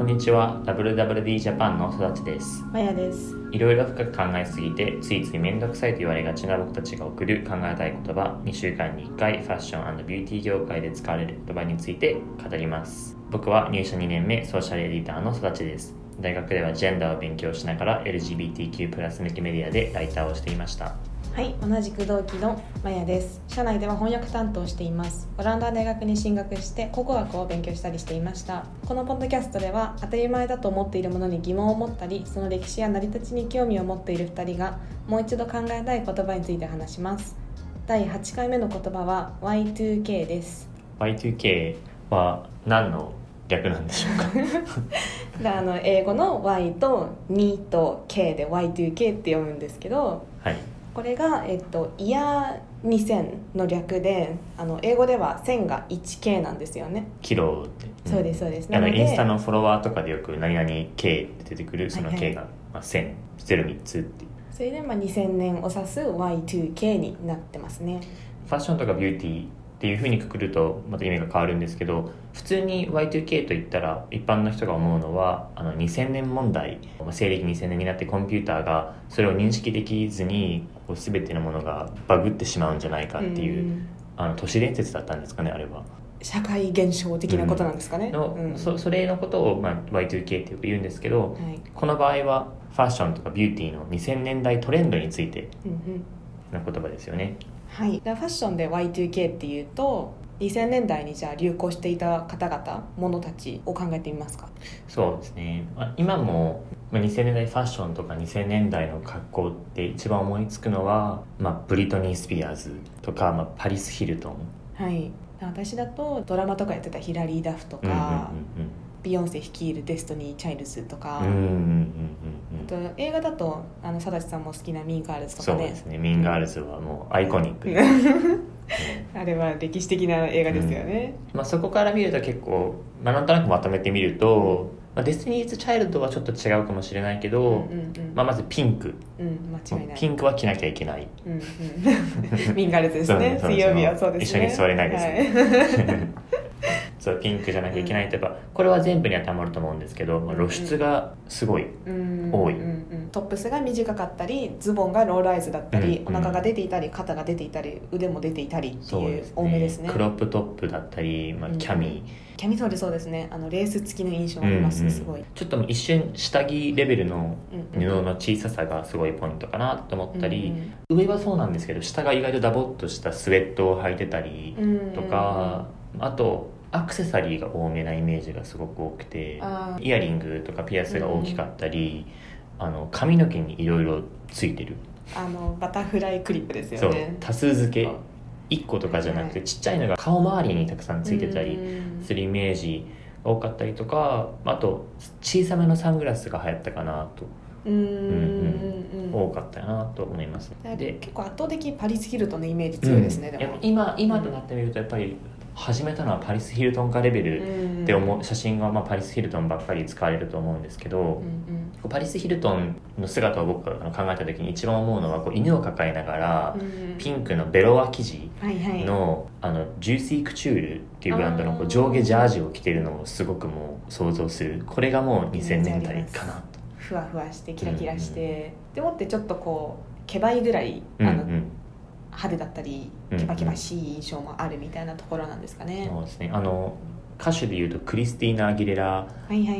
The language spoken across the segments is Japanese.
こんにちは。WWD ジャパンの育ちです。マヤです。いろいろ深く考えすぎてついつい面倒くさいと言われがちな僕たちが送る考えたい言葉2週間に1回ファッションビューティー業界で使われる言葉について語ります。僕は入社2年目ソーシャルエディターの育ちです。大学ではジェンダーを勉強しながら LGBTQ+ 向けメディアでライターをしていましたはい同じく同期のマヤです。社内では翻訳担当しています。オランダ大学に進学して考古学を勉強したりしていました。このポッドキャストでは当たり前だと思っているものに疑問を持ったりその歴史や成り立ちに興味を持っている2人がもう一度考えたい言葉について話します。第8回目の言葉は Y2K です。Y2K は何の略なんでしょうか？であの英語の Y と2と K で Y2K って読むんですけどはいこれが、えっと、イヤー2000の略であの英語では1000が 1K なんですよね、キロって、んそうですそうです。あのインスタのフォロワーとかでよく何々 K って出てくるそのはい。はい K が、まあ、1000、03つっていう。それで、まあ、2000年を指す Y2K になってますね。ファッションとかビューティーっていうふうにくくるとまた意味が変わるんですけど普通に Y2K といったら一般の人が思うのはあの2000年問題まあ西暦2000年になってコンピューターがそれを認識できずにこう全てのものがバグってしまうんじゃないかっていう、ん。あの都市伝説だったんですかねあれは。社会現象的なことなんですかね、のうん。そそれのことを、まあ、Y2K ってよく言うんですけどはい。この場合はファッションとかビューティーの2000年代トレンドについてうんうん。の言葉ですよね。はい、でファッションで Y2K っていうと2000年代にじゃあ流行していた方々物たちを考えてみますか？そうですね、まあ、今もまあ2000年代ファッションとか2000年代の格好って一番思いつくのは、まあ、ブリトニー・スピアーズとか、まあ、パリス・ヒルトン。はい。私だとドラマとかやってたヒラリー・ダフとか、ビヨンセ率いる Destiny's Child とか、うんうんうんうんと映画だとあの佐々木さんも好きな Mean Girls とかね。そうですね。 Mean Girls はもうアイコニックで、あれは歴史的な映画ですよね、まあ、そこから見ると結構、まあ、なんとなくまとめてみると、まあ、 Destiny's Child はちょっと違うかもしれないけど、うんうんうん。まあ、まずピンク。うん間違いない。ピンクは着なきゃいけない。うんうん、ミンガールズですね。そう水曜日はそうですね。一緒に座れないですはい そうピンクじゃなきゃいけないとか、これは全部に当てはまると思うんですけど、まあ、露出がすごい、うん。多い。うん。うんトップスが短かったりズボンがローライズだったり、うんお腹が出ていたり肩が出ていたり腕も出ていたりっていう多めですね。クロップトップだったり、まあ、キャミ。キャミソールそうですね。あのレース付きの印象ー、あります、うんうんすごい、ちょっと一瞬下着レベルのうんうん。布の小ささがすごいポイントかなと思ったり、うん上はそうなんですけど下が意外とダボっとしたスウェットを履いてたりうんとか、あとアクセサリーが多めなイメージがすごく多くてイヤリングとかピアスが大きかったり、あの髪の毛にいろいろついてる、あのバタフライクリップですそう。よね多数付け。そう。1個とかじゃなくてはいちっちゃいのが顔周りにたくさんついてたりうん。するイメージが多かったりとかあと小さめのサングラスが流行ったかなと、うん。うんうん多かったなと思います。でで結構圧倒的にパリス・ヒルトンのイメージ強いですね、うん。今今となってみるとやっぱり始めたのはパリス・ヒルトンかレベルうん。って思う写真がまあパリス・ヒルトンばっかり使われると思うんですけど、うんうん。パリス・ヒルトンの姿を僕が考えた時に一番思うのはこう犬を抱えながらうんピンクのベロア生地はいはい。のあのジューシークチュールっていうブランドのこう上下ジャージを着てるのをすごくもう想像する。これがもう2000年代かなと。ふわふわしてキラキラして、でもってちょっとこうケバいぐらいあの、うんうん派手だったりうんケバケバしい印象もあるみたいなところなんですかね、そうですね。あの歌手でいうとクリスティーナ・アギレラ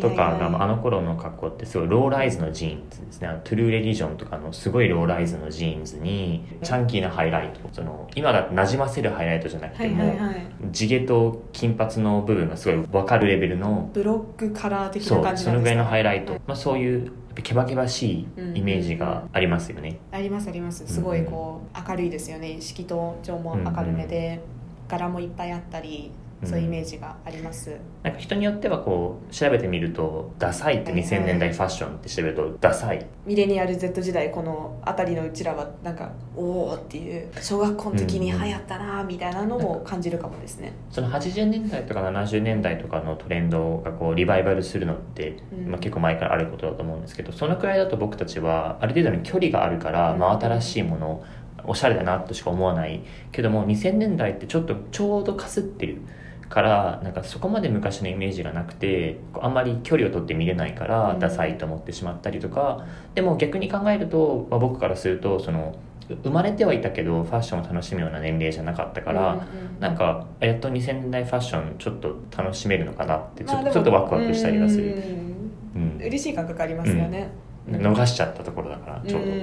とかがあの頃の格好ってすごいローライズのジーンズですね。 True Religion とかのすごいローライズのジーンズに chunky なハイライト。その今だとなじませるハイライトじゃなくても、地毛と金髪の部分がすごい分かるレベルのブロックカラー的な感じなんですか？そのぐらいのハイライト、はいまあ、そういうケバケバしいイメージがありますよね、ありますあります。すごいこう明るいですよね。色と調も明るめで、柄もいっぱいあったりそういうイメージがあります、なんか人によってはこう調べてみるとダサいって2000年代ファッションって調べるとダサい。ミレニアル Z 時代この辺りのうちらはなんかおおっていう小学校の時に流行ったなみたいなのを感じるかもですね、その80年代とか70年代とかのトレンドがこうリバイバルするのって、うん。まあ、結構前からあることだと思うんですけどそのくらいだと僕たちはある程度の距離があるから、うん。真新しいものおしゃれだなとしか思わないけども2000年代ってちょっとちょうどかすってるからなんかそこまで昔のイメージがなくてあんまり距離を取って見れないからうん。ダサいと思ってしまったりとか、でも逆に考えると、まあ、僕からするとそのう生まれてはいたけどファッションを楽しむような年齢じゃなかったから、うんうんなんかやっと2000年代ファッションちょっと楽しめるのかなってちょ,、まあちょっとワクワクしたりはする、うんうん嬉しい感覚ありますよね、逃しちゃったところだからちょうど、うん。う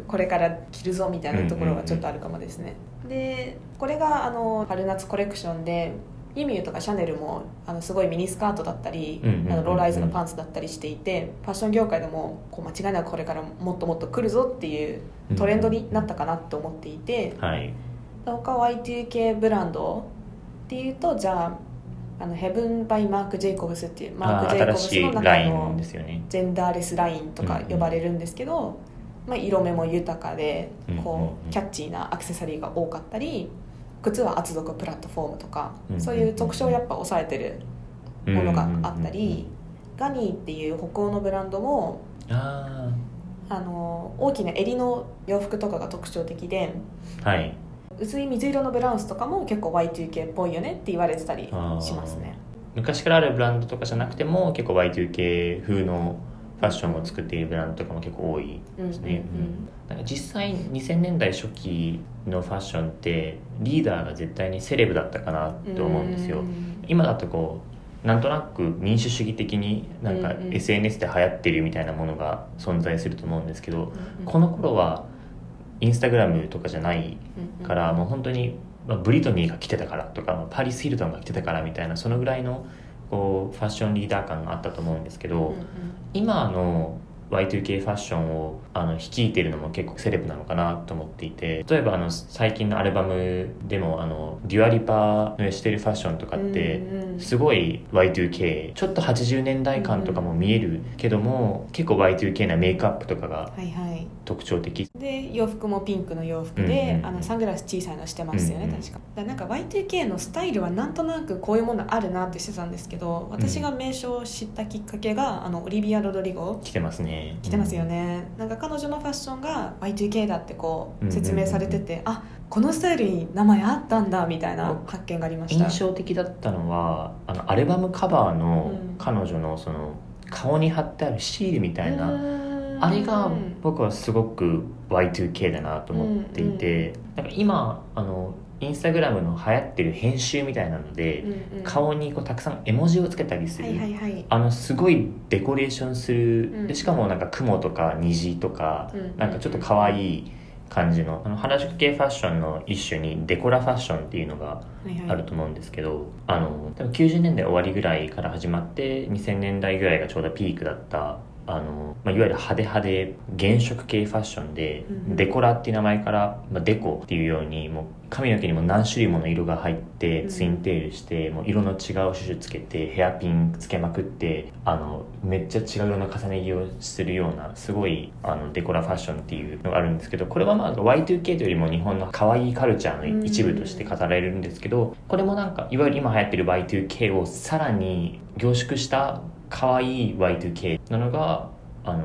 ん。これから着るぞみたいなところはちょっとあるかもですね、でこれがあの春夏コレクションでユミユとかシャネルもあのすごいミニスカートだったり、うんうんうんうん。あのローライズのパンツだったりしていてファッション業界でもこう間違いなくこれからもっともっと来るぞっていうトレンドになったかなと思っていて、はい。他 Y2K ブランドっていうとじゃああのヘブン・バイ・マーク・ジェイコブスっていうマーあク・ジェイコブスの中のジェンダーレスラインとか呼ばれるんですけど、まあ、色目も豊かでうんうんこうん。うキャッチーなアクセサリーが多かったり靴は厚底プラットフォームとかうんうんうん。そういう特徴をやっぱ抑えてるものがあったりガニーっていう北欧のブランドもああの大きな襟の洋服とかが特徴的であはい。薄い水色のブラウスとかも結構 Y2K っぽいよねって言われてたりしますね。昔からあるブランドとかじゃなくても結構 Y2K 風のファッションを作っているブランドとかも結構多いですね、うんなんか実際2000年代初期のファッションってリーダーが絶対にセレブだったかなと思うんですよ、ん。今だとこうなんとなく民主主義的になんか SNS で流行ってるみたいなものが存在すると思うんですけど、うんこの頃はインスタグラムとかじゃないからもう本当に、まあ、ブリトニーが来てたからとかまあパリス・ヒルトンが来てたからみたいなそのぐらいのこうファッションリーダー感があったと思うんですけど、うんうん。今の Y2K ファッションをあの率いているのも結構セレブなのかなと思っていて例えばあの最近のアルバムでもあのデュアリパのしてるファッションとかってすごい Y2K ちょっと80年代感とかも見えるけども結構 Y2K なメイクアップとかがはいはい。特徴的。で洋服もピンクの洋服うんで、あのサングラス小さいのしてますよね、うんうん。確か。だなんか Y2K のスタイルはなんとなくこういうものあるなってしてたんですけど私が名称を知ったきっかけがあのオリビア・ロドリゴ。来てますね来てますよね、なんか彼女のファッションが Y2K だってこうんう説明されてて、あこのスタイルに名前あったんだみたいな発見がありました。印象的だったのはあのアルバムカバーのうん。彼女のその顔に貼ってあるシールみたいな、うーん。あれが僕はすごく Y2K だなと思っていて、なんか今あのインスタグラムの流行ってる編集みたいなので、うんうん。顔にこうたくさん絵文字をつけたりする、はいはいはい。あのすごいデコレーションする、うん。でしかもなんか雲とか虹とか、うんなんかちょっと可愛い感じのあの原宿系ファッションの一種にデコラファッションっていうのがはいはい。あると思うんですけど、あの多分90年代終わりぐらいから始まって2000年代ぐらいがちょうどピークだったあの、まあ、いわゆる派手派で原色系ファッションで、うんデコラっていう名前から、まあ、デコっていうようにもう髪の毛にも何種類もの色が入ってうん。ツインテールして、もう色の違うシュシュつけてヘアピンつけまくってあのめっちゃ違う色の重ね着をするようなすごいあのデコラファッションっていうのがあるんですけどこれはまあ Y2K というよりも日本の可愛いカルチャーの一部として語られるんですけどこれもなんかいわゆる今流行ってる Y2K をさらに凝縮した可愛い Y2K なのがあの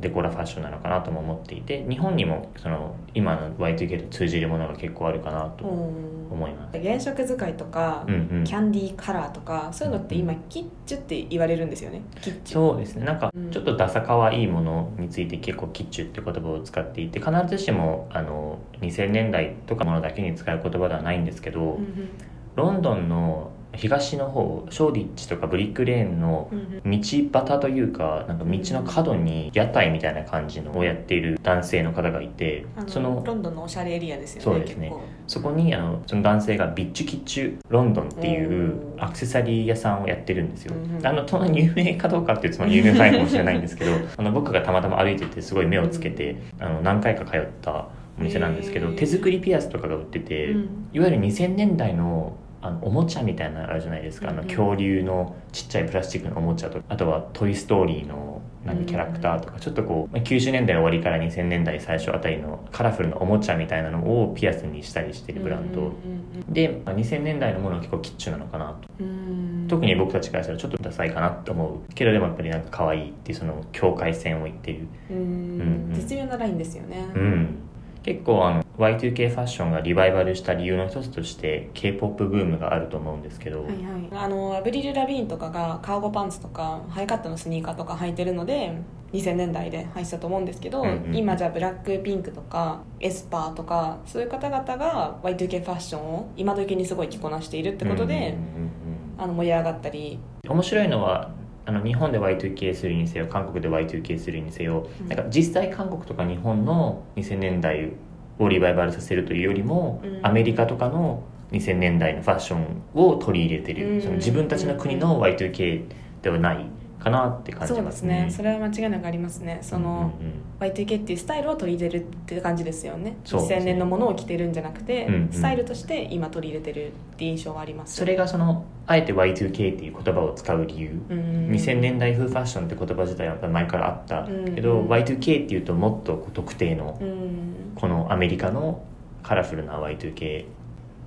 デコラファッションなのかなとも思っていて日本にもその今の Y2K と通じるものが結構あるかなとうん思います。原色使いとか、うんうん。キャンディーカラーとかそういうのって今キッチュって言われるんですよね。キッチュ。そうですね。なんかうん。ちょっとダサ可愛いものについて結構キッチュって言葉を使っていて必ずしもあの2000年代とかものだけに使う言葉ではないんですけど、うんうん。ロンドンの東の方ショーディッチとかブリックレーンの道端というかなんか道の角に屋台みたいな感じのをやっている男性の方がいてそのロンドンのおしゃれエリアですよねそうですね。そこにあのその男性がビッチュキッチュロンドンっていうアクセサリー屋さんをやってるんですよ、うんうん。あのその有名かどうかっていうとその有名かもしれないんですけどあの僕がたまたま歩いててすごい目をつけて、あの何回か通ったお店なんですけど手作りピアスとかが売ってて、うん。いわゆる2000年代のあのおもちゃみたいなのあるじゃないですか、あの恐竜のちっちゃいプラスチックのおもちゃとかあとは「トイ・ストーリー」のなんかキャラクターとか、ちょっとこうまあ90年代終わりから2000年代最初あたりのカラフルなおもちゃみたいなのをピアスにしたりしてるブランド、で、まあ、2000年代のものは結構キッチュなのかなと。特に僕たちからしたらちょっとダサいかなと思うけどでもやっぱりなんか可愛いっていうその境界線を言ってる。うん。うんうん。絶妙なラインですよね。うん結構あの Y2K ファッションがリバイバルした理由の一つとして K-POP ブームがあると思うんですけど、はいはい、あのアヴリル・ラヴィーンとかがカーゴパンツとかハイカットのスニーカーとか履いてるので2000年代で履いてたと思うんですけど、うんうん今じゃあブラックピンクとか aespa とかそういう方々が Y2K ファッションを今時にすごい着こなしているってことで、あの盛り上がったり。うん面白いのはあの日本で Y2K するにせよ韓国で Y2K するにせよ、うん。なんか実際韓国とか日本の2000年代をリバイバルさせるというよりも、うん。アメリカとかの2000年代のファッションを取り入れてる、うん。その自分たちの国の Y2K ではないかなって感じそうですね。ねそれは間違いなくありますね。その、うんうんうん。Y2K っていうスタイルを取り入れるって感じですよね。すね。2000年のものを着てるんじゃなくて、うんうん。スタイルとして今取り入れてるって印象はあります。それがそのあえて Y2K っていう言葉を使う理由、うん。2000年代風ファッションって言葉自体は前からあったけど、うん。Y2K っていうともっと特定のうん。このアメリカのカラフルな Y2K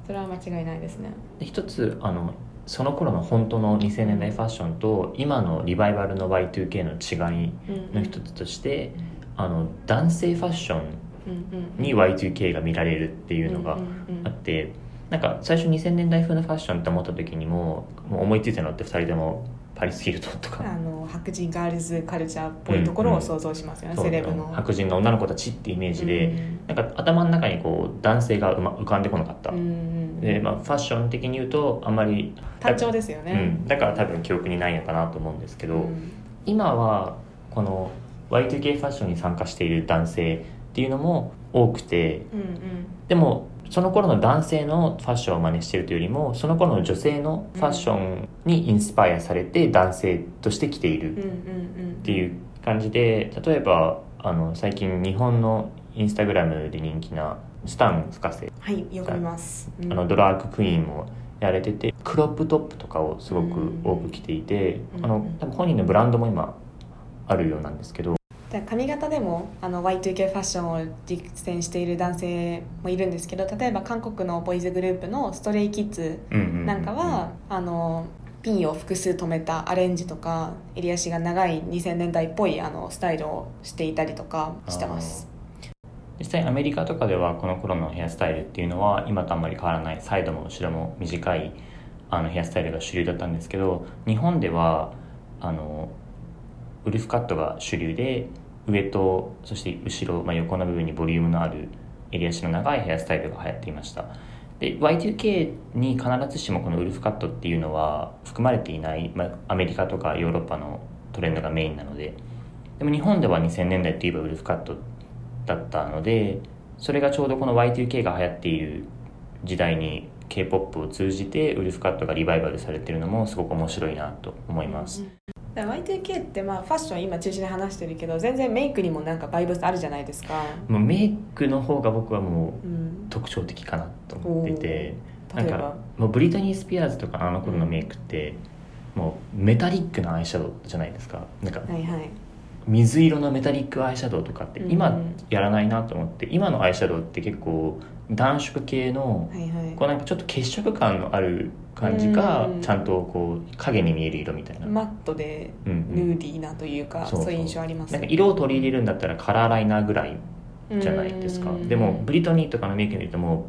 それは間違いないですね。で一つあのその頃の本当の2000年代ファッションと今のリバイバルの Y2K の違いの一つとして、あの男性ファッションに Y2K が見られるっていうのがあって、なんか最初2000年代風のファッションって思った時にももう思いついたのって2人ともパリス・ヒルトンとか。あの白人ガールズカルチャーっぽいところを想像しますよね、そうセレブの。白人の女の子たちってイメージで、うんなんか頭の中にこう男性がうま浮かんでこなかった、うんで、まあ、ファッション的に言うとあんまり単調ですよね、うん、だから多分記憶にないのかなと思うんですけど、うん。今はこの Y2K ファッションに参加している男性っていうのも多くてうんうん。でもその頃の男性のファッションを真似してるというよりもその頃の女性のファッションにインスパイアされて男性として着ているっていう感じで例えばあの最近日本のインスタグラムで人気なスタン深瀬はいよく見ます、うん。あのドラッグクイーンもやれててクロップトップとかをすごく多く着ていて、うん。あの多分本人のブランドも今あるようなんですけど、髪型でもあの Y2K ファッションを実践している男性もいるんですけど例えば韓国のボーイズグループのストレイキッズなんかは、あのピンを複数留めたアレンジとか襟足が長い2000年代っぽいあのスタイルをしていたりとかしてます。実際アメリカとかではこの頃のヘアスタイルっていうのは今とあんまり変わらない。サイドも後ろも短いあのヘアスタイルが主流だったんですけど日本ではあのウルフカットが主流で上とそして後ろ、まあ、横の部分にボリュームのある襟足の長いヘアスタイルが流行っていました。で Y2K に必ずしもこのウルフカットっていうのは含まれていない、まあ、アメリカとかヨーロッパのトレンドがメインなので。でも日本では2000年代といえばウルフカットだったのでそれがちょうどこの Y2K が流行っている時代に K-POP を通じてウルフカットがリバイバルされてるのもすごく面白いなと思います、だから Y2K ってまあファッション今中心で話してるけど全然メイクにもなんかバイブスあるじゃないですか、もうメイクの方が僕はもううん、特徴的かなと思っててなんか例えば？もうブリトニー・スピアーズとかあの頃のメイクって、もうメタリックなアイシャドウじゃないですか。なんかはいはい。水色のメタリックアイシャドウとかってうん。今やらないなと思って今のアイシャドウって結構暖色系のはいはい。こうなんかちょっと血色感のある感じがうん。ちゃんとこう影に見える色みたいな、マットでうんヌうん。ーディーなというか、そうそう。そういう印象ありますなんか色を取り入れるんだったらカラーライナーぐらいじゃないですか。うん。でもブリトニーとかのメイク見るとも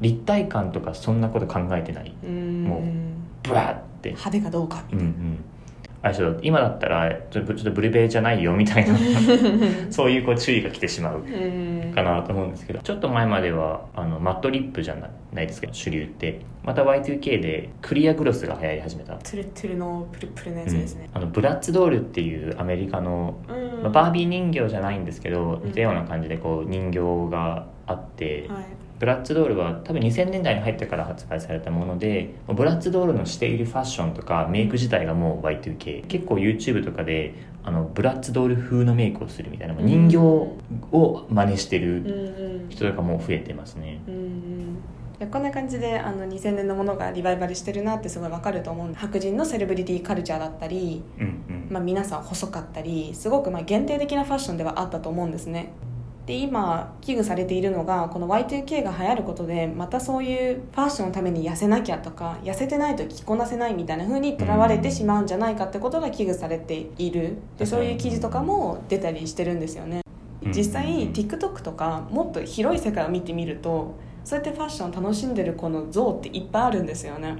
う立体感とかそんなこと考えてない。うん。もうブワーって。派手かどうかみたいな、うんうんアイシャドウ今だったらちょっとブルベじゃないよみたいな そういうこう注意が来てしまううんかなと思うんですけどちょっと前まではあのマットリップじゃないですか主流ってまた Y2K でクリアグロスが流行り始めた、トゥルトゥルのプルプルのやつですね、うん。あのブラッツドールっていうアメリカの、うん。まあバービー人形じゃないんですけどうん似たような感じでこう人形があって、はい。ブラッツドールは多分2000年代に入ってから発売されたものでブラッツドールのしているファッションとかメイク自体がもう Y2K 結構 YouTube とかであのブラッツドール風のメイクをするみたいな人形を真似してうんるうん。人とかも増えてますね。うんうん。こんな感じであの2000年のものがリバイバルしてるなってすごいわかると思う白人のセレブリティカルチャーだったり、うんうん。まあ、皆さん細かったりすごくまあ限定的なファッションではあったと思うんですねで今危惧されているのがこの Y2K が流行ることでまたそういうファッションのために痩せなきゃとか痩せてないと着こなせないみたいな風にとらわれてしまうんじゃないかってことが危惧されている。でそういう記事とかも出たりしてるんですよね。うん。実際 TikTok とかもっと広い世界を見てみるとそうやってファッションを楽しんでるこの像っていっぱいあるんですよね。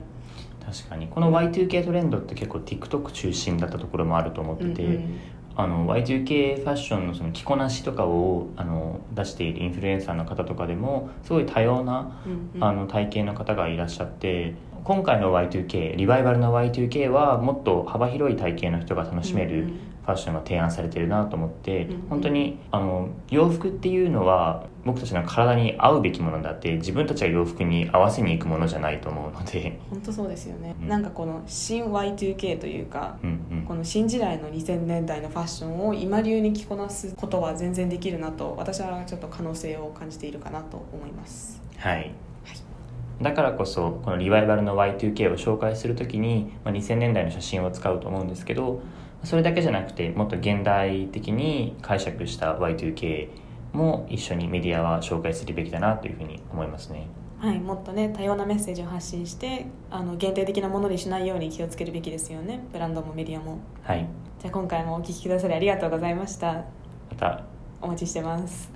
確かに。この Y2K トレンドって結構 TikTok 中心だったところもあると思ってて、うんうんあの Y2K ファッションのその着こなしとかをあの出しているインフルエンサーの方とかでもすごい多様なうんうん。あの体型の方がいらっしゃって今回の Y2K リバイバルの Y2K はもっと幅広い体型の人が楽しめるファッションが提案されてるなと思って、うんうん。本当にあの洋服っていうのは僕たちの体に合うべきものだって自分たちが洋服に合わせに行くものじゃないと思うので、本当そうですよね、うん。なんかこの新 Y2K というかうんうん。この新時代の2000年代のファッションを今流に着こなすことは全然できるなと私はちょっと可能性を感じているかなと思います。はい、だからこそこのリバイバルの Y2K を紹介するときに、まあ、2000年代の写真を使うと思うんですけどそれだけじゃなくてもっと現代的に解釈した Y2K も一緒にメディアは紹介するべきだなというふうに思いますね。はいもっとね多様なメッセージを発信してあの限定的なものにしないように気をつけるべきですよね。ブランドもメディアも。はい。じゃあ今回もお聞きくださりありがとうございました。また、はお待ちしてます。い